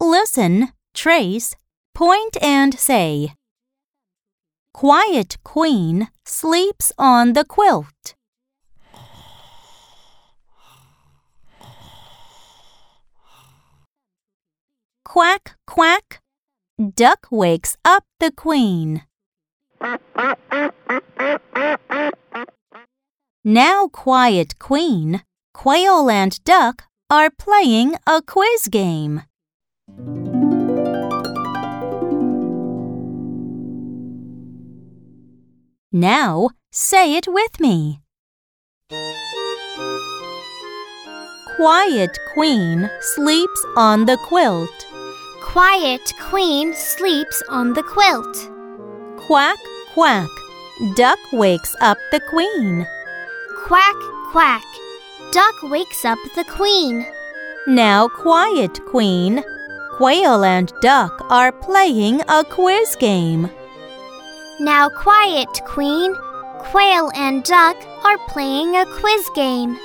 Listen, trace, point, and say. Quiet Queen sleeps on the quilt. Quack, quack. Duck wakes up the queen. Now, quiet queen, quail and duck are playing a quiz game. Now, say it with me. Quiet queen sleeps on the quilt. Quiet Queen sleeps on the quilt. Quack, quack. Duck wakes up the queen. Quack, quack duck wakes up the queen. Now, quiet, queen. Quail and duck are playing a quiz game. Now, quiet, queen. Quail and duck are playing a quiz game.